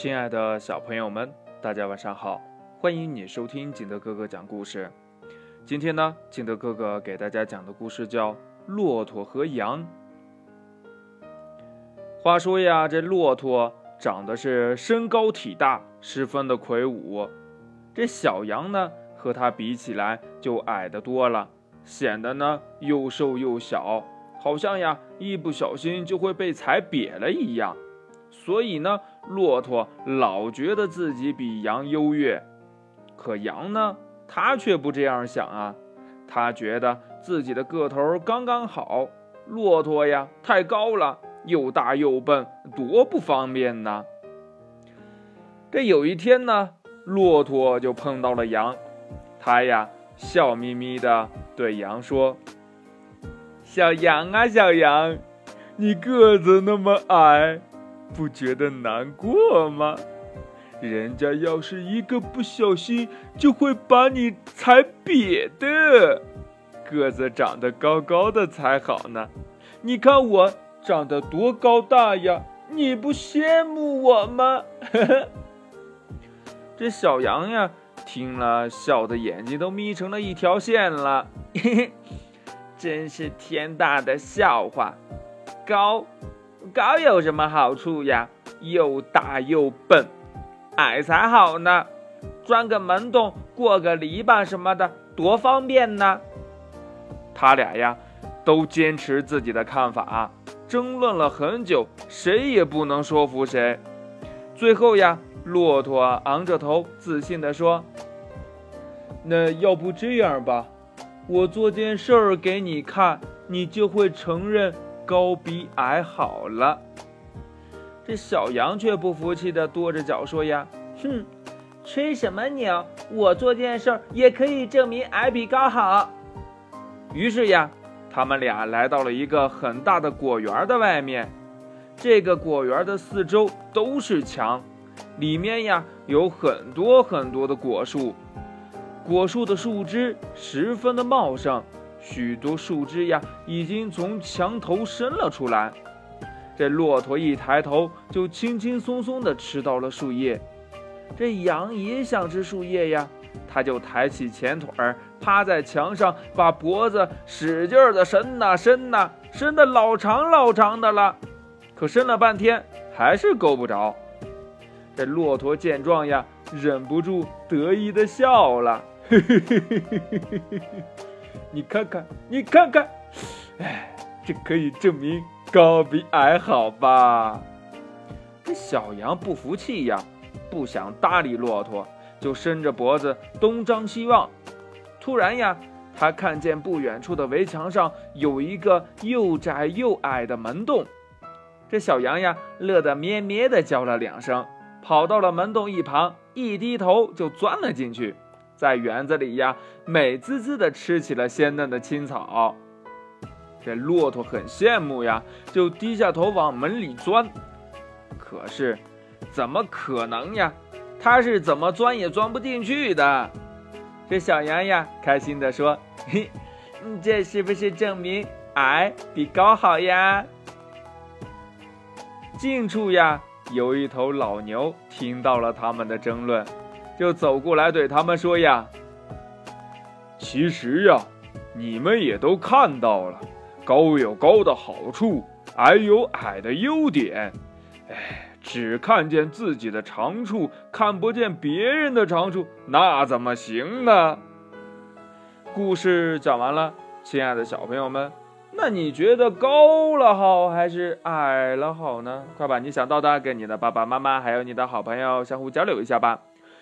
亲爱的小朋友们，大家晚上好！欢迎你收听景德哥哥讲故事。今天呢，景德哥哥给大家讲的故事叫《骆驼和羊》。话说呀，这骆驼长得是身高体大，十分的魁梧；这小羊呢，和它比起来就矮得多了，显得呢又瘦又小，好像呀一不小心就会被踩瘪了一样。所以呢，骆驼老觉得自己比羊优越，可羊呢，它却不这样想啊。它觉得自己的个头刚刚好，骆驼呀太高了，又大又笨，多不方便呐。这有一天呢，骆驼就碰到了羊，它呀笑眯眯的对羊说：“小羊啊，小羊，你个子那么矮。”不觉得难过吗？人家要是一个不小心，就会把你踩瘪的。个子长得高高的才好呢。你看我长得多高大呀，你不羡慕我吗？这小羊呀，听了笑的眼睛都眯成了一条线了。真是天大的笑话，高。高有什么好处呀？又大又笨，矮才好呢。钻个门洞，过个篱笆什么的，多方便呢。他俩呀，都坚持自己的看法，争论了很久，谁也不能说服谁。最后呀，骆驼昂着头，自信地说：“那要不这样吧，我做件事儿给你看，你就会承认。”高比矮好了，这小羊却不服气的跺着脚说：“呀，哼，吹什么牛？我做件事儿也可以证明矮比高好。”于是呀，他们俩来到了一个很大的果园的外面。这个果园的四周都是墙，里面呀有很多很多的果树，果树的树枝十分的茂盛。许多树枝呀已经从墙头伸了出来这骆驼一抬头就轻轻松松地吃到了树叶。这羊也想吃树叶呀它就抬起前腿儿趴在墙上把脖子使劲儿地伸呐伸呐伸得老长老长的了。可伸了半天还是够不着。这骆驼见状呀忍不住得意地笑了。嘿嘿嘿嘿嘿嘿嘿嘿你看看，你看看，哎，这可以证明高比矮好吧？这小羊不服气呀，不想搭理骆驼，就伸着脖子东张西望。突然呀，他看见不远处的围墙上有一个又窄又矮的门洞。这小羊呀，乐得咩咩的叫了两声，跑到了门洞一旁，一低头就钻了进去。在园子里呀，美滋滋的吃起了鲜嫩的青草。这骆驼很羡慕呀，就低下头往门里钻。可是，怎么可能呀？它是怎么钻也钻不进去的。这小羊呀，开心地说：“嘿，这是不是证明矮比高好呀？”近处呀，有一头老牛听到了他们的争论。就走过来对他们说呀：“其实呀，你们也都看到了，高有高的好处，矮有矮的优点。哎，只看见自己的长处，看不见别人的长处，那怎么行呢？”故事讲完了，亲爱的小朋友们，那你觉得高了好还是矮了好呢？快把你想到的跟你的爸爸妈妈还有你的好朋友相互交流一下吧。